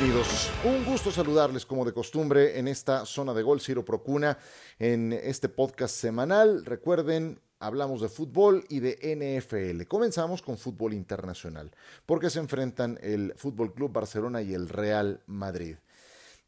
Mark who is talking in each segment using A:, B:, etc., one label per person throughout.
A: Bienvenidos, un gusto saludarles como de costumbre en esta zona de gol Ciro Procuna en este podcast semanal. Recuerden, hablamos de fútbol y de NFL. Comenzamos con fútbol internacional, porque se enfrentan el Fútbol Club Barcelona y el Real Madrid.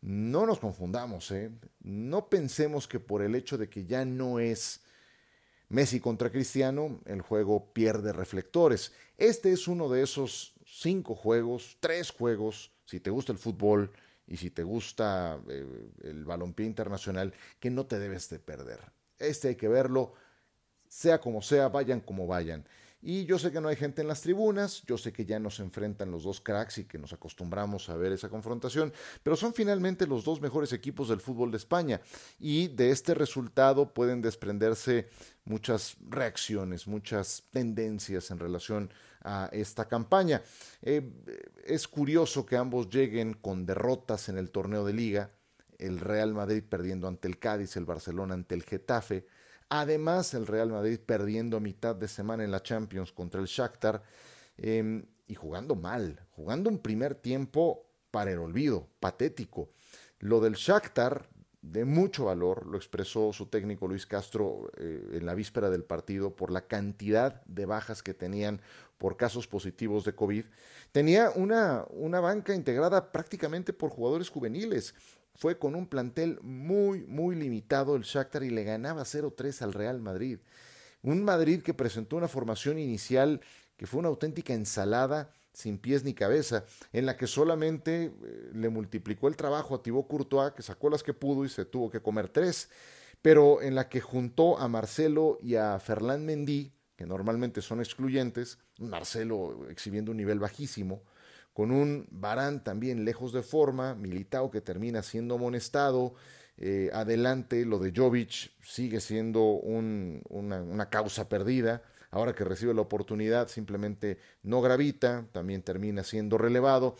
A: No nos confundamos, ¿eh? no pensemos que por el hecho de que ya no es Messi contra Cristiano, el juego pierde reflectores. Este es uno de esos cinco juegos, tres juegos si te gusta el fútbol y si te gusta eh, el balompié internacional, que no te debes de perder. Este hay que verlo, sea como sea, vayan como vayan. Y yo sé que no hay gente en las tribunas, yo sé que ya nos enfrentan los dos cracks y que nos acostumbramos a ver esa confrontación, pero son finalmente los dos mejores equipos del fútbol de España y de este resultado pueden desprenderse muchas reacciones, muchas tendencias en relación a esta campaña. Eh, es curioso que ambos lleguen con derrotas en el torneo de liga, el Real Madrid perdiendo ante el Cádiz, el Barcelona ante el Getafe, además el Real Madrid perdiendo a mitad de semana en la Champions contra el Shakhtar em, y jugando mal, jugando un primer tiempo para el olvido, patético. Lo del Shakhtar de mucho valor, lo expresó su técnico Luis Castro eh, en la víspera del partido por la cantidad de bajas que tenían por casos positivos de COVID. Tenía una, una banca integrada prácticamente por jugadores juveniles. Fue con un plantel muy, muy limitado el Shakhtar y le ganaba 0-3 al Real Madrid. Un Madrid que presentó una formación inicial que fue una auténtica ensalada sin pies ni cabeza, en la que solamente eh, le multiplicó el trabajo a Thibaut Courtois, que sacó las que pudo y se tuvo que comer tres, pero en la que juntó a Marcelo y a Ferland Mendy, que normalmente son excluyentes, Marcelo exhibiendo un nivel bajísimo, con un Barán también lejos de forma, Militao que termina siendo amonestado, eh, adelante lo de Jovic sigue siendo una causa perdida, ahora que recibe la oportunidad simplemente no gravita, también termina siendo relevado.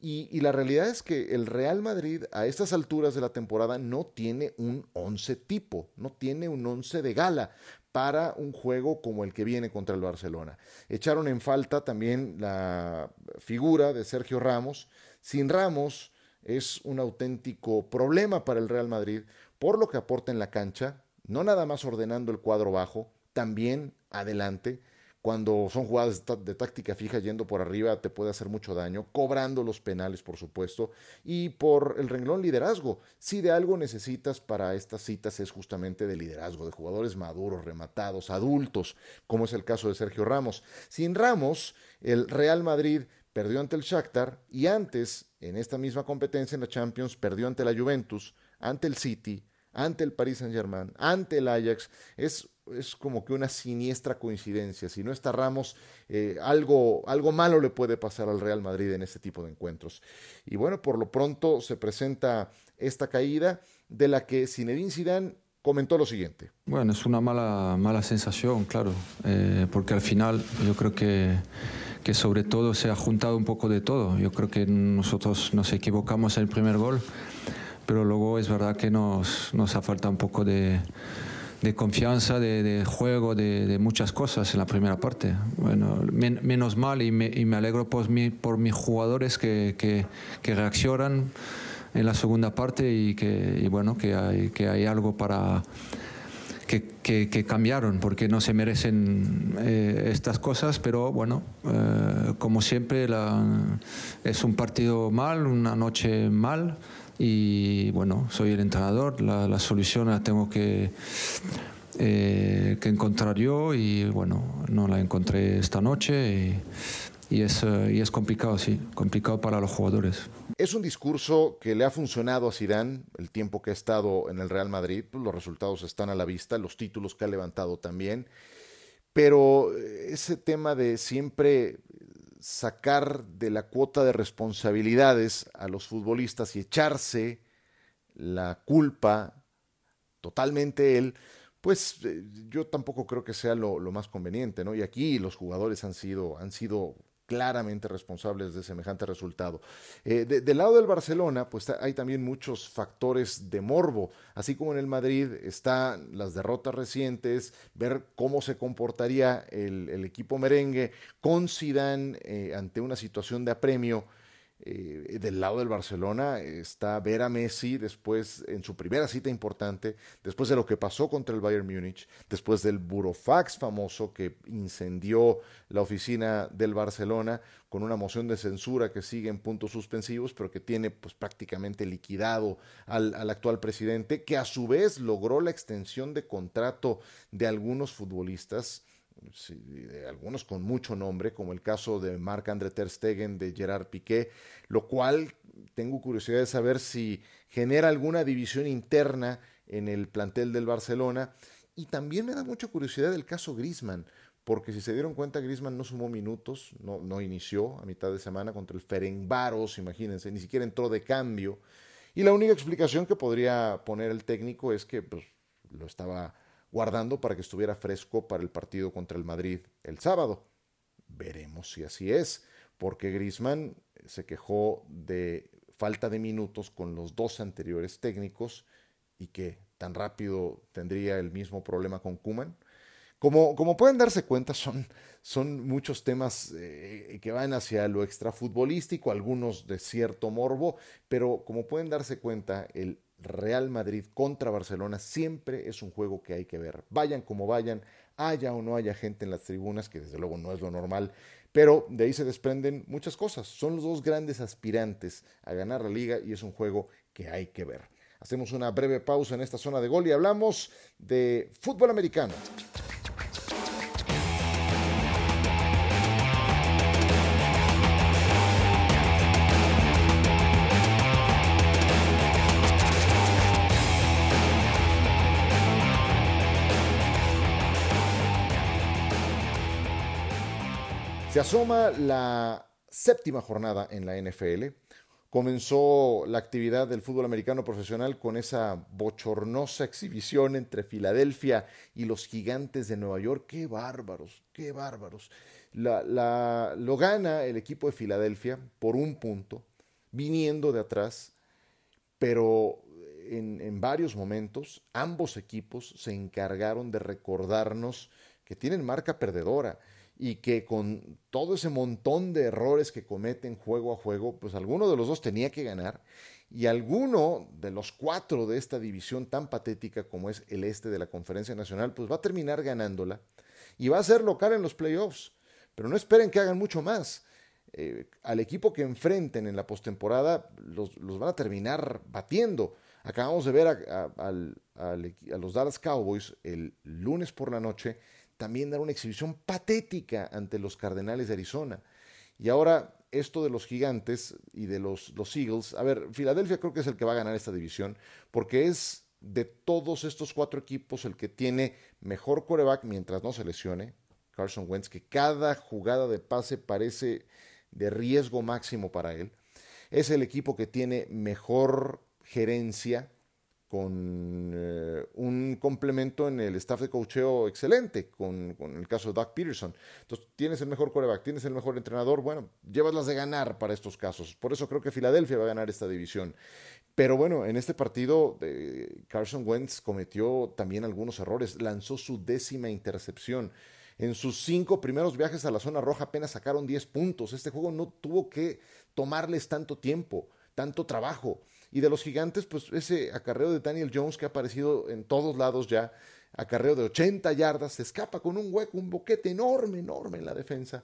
A: Y, la realidad es que el Real Madrid a estas alturas de la temporada no tiene un once tipo, no tiene un once de gala para un juego como el que viene contra el Barcelona. Echaron en falta también la figura de Sergio Ramos. Sin Ramos es un auténtico problema para el Real Madrid por lo que aporta en la cancha, no nada más ordenando el cuadro bajo, también adelante. Cuando son jugadas de táctica fija yendo por arriba te puede hacer mucho daño, cobrando los penales por supuesto, y por el renglón liderazgo. Si de algo necesitas para estas citas es justamente de liderazgo, de jugadores maduros, rematados, adultos, como es el caso de Sergio Ramos. Sin Ramos, el Real Madrid perdió ante el Shakhtar y antes, en esta misma competencia en la Champions, perdió ante la Juventus, ante el City, ante el Paris Saint-Germain, ante el Ajax. Es es como que una siniestra coincidencia. Si no está Ramos, eh, algo, algo malo le puede pasar al Real Madrid en este tipo de encuentros. Y bueno, por lo pronto se presenta esta caída de la que Zinedine Zidane comentó lo siguiente.
B: Bueno, es una mala, mala sensación, claro, eh, porque al final yo creo que, que sobre todo se ha juntado un poco de todo. Yo creo que nosotros nos equivocamos en el primer gol, pero luego es verdad que nos, nos ha faltado un poco de de confianza, de, juego, de, muchas cosas en la primera parte. Bueno, menos mal y me, y me alegro por, mi, por mis jugadores que, que, que, reaccionan en la segunda parte y que, y bueno, que hay, que hay algo para... Que, que, cambiaron porque no se merecen eh, estas cosas, pero bueno, eh, como siempre la, es un partido mal, una noche mal, y bueno, soy el entrenador, la, solución la tengo que, eh, que encontrar yo y bueno, no la encontré esta noche y, es, eh, y es complicado, sí, complicado para los jugadores.
A: Es un discurso que le ha funcionado a Zidane el tiempo que ha estado en el Real Madrid, pues los resultados están a la vista, los títulos que ha levantado también, pero ese tema de siempre sacar de la cuota de responsabilidades a los futbolistas y echarse la culpa totalmente él, pues eh, yo tampoco creo que sea lo, lo, más conveniente, ¿no? Y aquí los jugadores han sido, han sido claramente responsables de semejante resultado. Eh, del lado del Barcelona, pues hay también muchos factores de morbo, así como en el Madrid están las derrotas recientes, ver cómo se comportaría el, equipo merengue con Zidane eh, ante una situación de apremio Eh, del lado del Barcelona está ver a Messi después, en su primera cita importante, después de lo que pasó contra el Bayern Múnich, después del burofax famoso que incendió la oficina del Barcelona con una moción de censura que sigue en puntos suspensivos, pero que tiene pues prácticamente liquidado al, al actual presidente, que a su vez logró la extensión de contrato de algunos futbolistas algunos con mucho nombre, como el caso de Marc-André Ter Stegen, de Gerard Piqué, lo cual tengo curiosidad de saber si genera alguna división interna en el plantel del Barcelona. Y también me da mucha curiosidad el caso Grisman, porque si se dieron cuenta, Grisman no sumó minutos, no, no inició a mitad de semana contra el Ferencváros, imagínense, ni siquiera entró de cambio. Y la única explicación que podría poner el técnico es que pues, lo estaba guardando para que estuviera fresco para el partido contra el Madrid el sábado. Veremos si así es, porque Grisman se quejó de falta de minutos con los dos anteriores técnicos y que tan rápido tendría el mismo problema con Kuman. Como, como pueden darse cuenta, son, son muchos temas eh, que van hacia lo extrafutbolístico, algunos de cierto morbo, pero como pueden darse cuenta, el Real Madrid contra Barcelona siempre es un juego que hay que ver. Vayan como vayan, haya o no haya gente en las tribunas, que desde luego no es lo normal, pero de ahí se desprenden muchas cosas. Son los dos grandes aspirantes a ganar la liga y es un juego que hay que ver. Hacemos una breve pausa en esta zona de gol y hablamos de fútbol americano. Asoma la séptima jornada en la NFL. Comenzó la actividad del fútbol americano profesional con esa bochornosa exhibición entre Filadelfia y los gigantes de Nueva York. ¡Qué bárbaros! ¡Qué bárbaros! La, lo gana el equipo de Filadelfia por un punto, viniendo de atrás, pero en varios momentos ambos equipos se encargaron de recordarnos que tienen marca perdedora y que con todo ese montón de errores que cometen juego a juego, pues alguno de los dos tenía que ganar y alguno de los cuatro de esta división tan patética como es el este de la Conferencia Nacional, pues va a terminar ganándola y va a ser local en los playoffs. Pero no esperen que hagan mucho más. Eh, al equipo que enfrenten en la postemporada los, los, van a terminar batiendo. Acabamos de ver a, a los Dallas Cowboys el lunes por la noche también dar una exhibición patética ante los Cardenales de Arizona. Y ahora esto de los gigantes y de los, los Eagles, a ver, Filadelfia creo que es el que va a ganar esta división, porque es de todos estos cuatro equipos el que tiene mejor coreback mientras no se lesione, Carson Wentz, que cada jugada de pase parece de riesgo máximo para él. Es el equipo que tiene mejor gerencia, con eh, un complemento en el staff de cocheo excelente, con, el caso de Doug Peterson. Entonces, tienes el mejor coreback, tienes el mejor entrenador, bueno, llevas las de ganar para estos casos. Por eso creo que Filadelfia va a ganar esta división. Pero bueno, en este partido eh, Carson Wentz cometió también algunos errores, lanzó su décima intercepción. En sus cinco primeros viajes a la zona roja apenas sacaron 10 puntos. Este juego no tuvo que tomarles tanto tiempo, tanto trabajo. Y de los gigantes, pues ese acarreo de Daniel Jones que ha aparecido en todos lados ya, acarreo de 80 yardas, se escapa con un hueco, un boquete enorme, enorme en la defensa.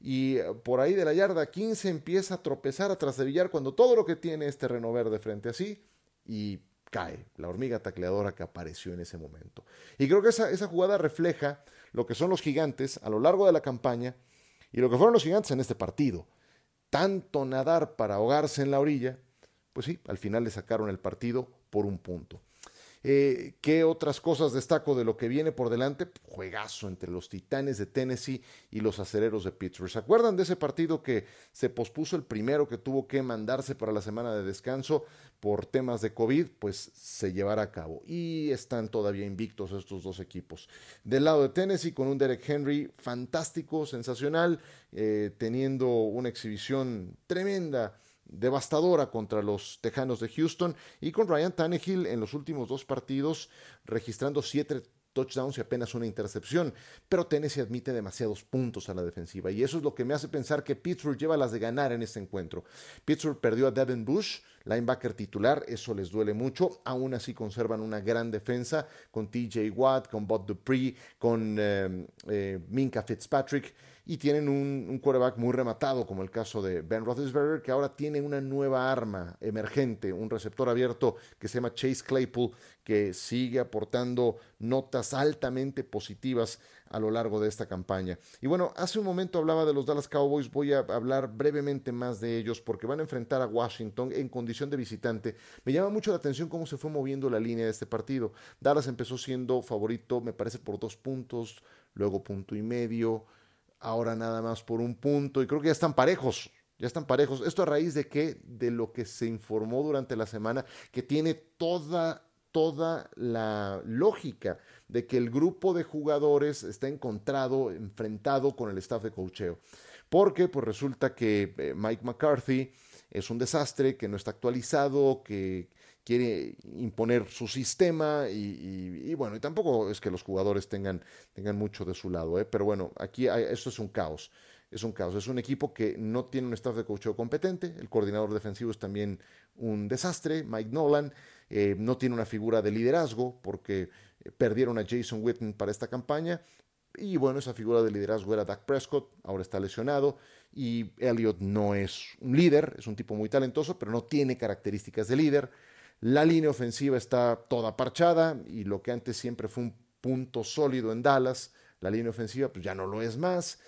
A: Y eh, por ahí de la yarda 15 empieza a tropezar atrás de Villar cuando todo lo que tiene es terreno verde frente a sí y cae la hormiga tacleadora que apareció en ese momento. Y creo que esa, esa jugada refleja lo que son los gigantes a lo largo de la campaña y lo que fueron los gigantes en este partido. Tanto nadar para ahogarse en la orilla pues sí, al final le sacaron el partido por un punto. Eh, ¿Qué otras cosas destaco de lo que viene por delante? Juegazo entre los Titanes de Tennessee y los Acereros de Pittsburgh. ¿Se acuerdan de ese partido que se pospuso el primero que tuvo que mandarse para la semana de descanso por temas de COVID? Pues se llevará a cabo. Y están todavía invictos estos dos equipos. Del lado de Tennessee con un Derek Henry fantástico, sensacional, eh, teniendo una exhibición tremenda devastadora contra los Tejanos de Houston y con Ryan Tannehill en los últimos dos partidos registrando siete touchdowns y apenas una intercepción, pero Tennessee admite demasiados puntos a la defensiva y eso es lo que me hace pensar que Pittsburgh lleva las de ganar en este encuentro. Pittsburgh perdió a Devin Bush, linebacker titular, eso les duele mucho, aún así conservan una gran defensa con TJ Watt, con Bob Dupree, con eh, eh, Minka Fitzpatrick y tienen un, quarterback muy rematado, como el caso de Ben Roethlisberger, que ahora tiene una nueva arma emergente, un receptor abierto que se llama Chase Claypool, que sigue aportando notas altamente positivas a lo largo de esta campaña. Y bueno, hace un momento hablaba de los Dallas Cowboys, voy a hablar brevemente más de ellos porque van a enfrentar a Washington en condición de visitante. Me llama mucho la atención cómo se fue moviendo la línea de este partido. Dallas empezó siendo favorito, me parece, por dos puntos, luego punto y medio ahora nada más por un punto y creo que ya están parejos. Ya están parejos. Esto a raíz de qué? De lo que se informó durante la semana, que tiene toda, toda la lógica de que el grupo de jugadores está encontrado, enfrentado con el staff de cocheo. Porque pues resulta que eh, Mike McCarthy es un desastre, que no está actualizado, que quiere imponer su sistema y, bueno, y tampoco es que los jugadores tengan, tengan mucho de su lado, ¿eh? pero bueno, aquí esto es un caos. Es un caos. Es un equipo que no tiene un staff de coaching competente. El coordinador defensivo es también un desastre. Mike Nolan eh, no tiene una figura de liderazgo porque eh, perdieron a Jason Witten para esta campaña. Y bueno, esa figura de liderazgo era Dak Prescott, ahora está lesionado. Y Elliot no es un líder, es un tipo muy talentoso, pero no tiene características de líder. La línea ofensiva está toda parchada y lo que antes siempre fue un punto sólido en Dallas, la línea ofensiva pues ya no lo es más.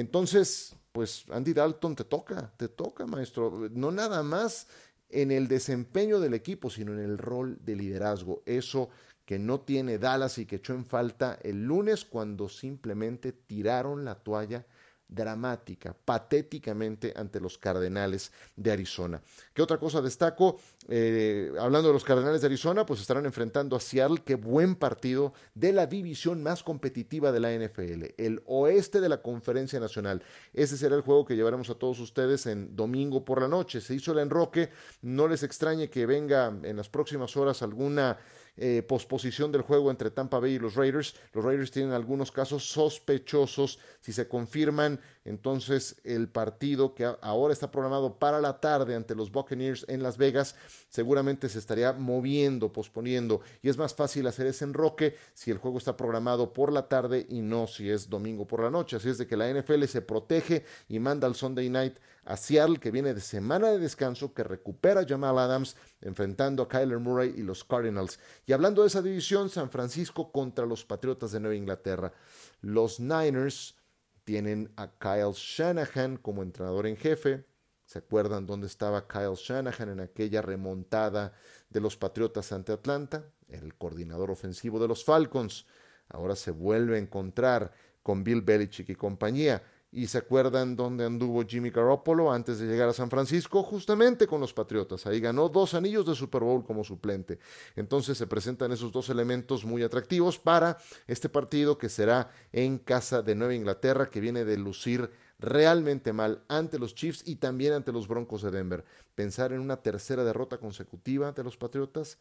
A: Entonces, pues Andy Dalton te toca, te toca, maestro. No nada más en el desempeño del equipo, sino en el rol de liderazgo. Eso que no tiene Dallas y que echó en falta el lunes cuando simplemente tiraron la toalla dramática, patéticamente ante los Cardenales de Arizona. ¿Qué otra cosa destaco? Eh, hablando de los Cardenales de Arizona, pues estarán enfrentando a Seattle, qué buen partido de la división más competitiva de la NFL, el oeste de la Conferencia Nacional. Ese será el juego que llevaremos a todos ustedes en domingo por la noche. Se hizo el enroque, no les extrañe que venga en las próximas horas alguna eh, posposición del juego entre Tampa Bay y los Raiders. Los Raiders tienen algunos casos sospechosos. Si se confirman, entonces el partido que ahora está programado para la tarde ante los Buccaneers en Las Vegas seguramente se estaría moviendo, posponiendo. Y es más fácil hacer ese enroque si el juego está programado por la tarde y no si es domingo por la noche. Así es de que la NFL se protege y manda al Sunday Night a Seattle, que viene de semana de descanso, que recupera a Jamal Adams, enfrentando a Kyler Murray y los Cardinals. Y hablando de esa división, San Francisco contra los Patriotas de Nueva Inglaterra. Los Niners tienen a Kyle Shanahan como entrenador en jefe. ¿Se acuerdan dónde estaba Kyle Shanahan en aquella remontada de los Patriotas ante Atlanta? El coordinador ofensivo de los Falcons. Ahora se vuelve a encontrar con Bill Belichick y compañía. Y se acuerdan dónde anduvo Jimmy Garoppolo antes de llegar a San Francisco, justamente con los Patriotas. Ahí ganó dos anillos de Super Bowl como suplente. Entonces se presentan esos dos elementos muy atractivos para este partido que será en casa de Nueva Inglaterra, que viene de lucir realmente mal ante los Chiefs y también ante los Broncos de Denver. Pensar en una tercera derrota consecutiva de los Patriotas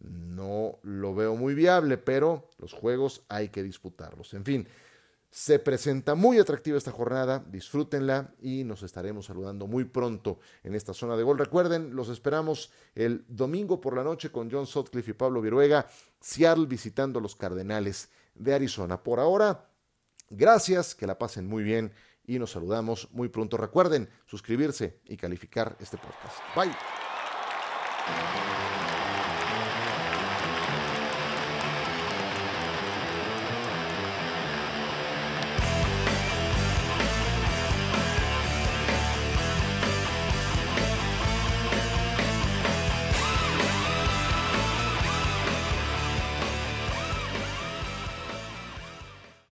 A: no lo veo muy viable, pero los juegos hay que disputarlos. En fin. Se presenta muy atractiva esta jornada, disfrútenla y nos estaremos saludando muy pronto en esta zona de gol. Recuerden, los esperamos el domingo por la noche con John Sutcliffe y Pablo Viruega, Seattle visitando a los Cardenales de Arizona. Por ahora, gracias, que la pasen muy bien y nos saludamos muy pronto. Recuerden suscribirse y calificar este podcast. Bye.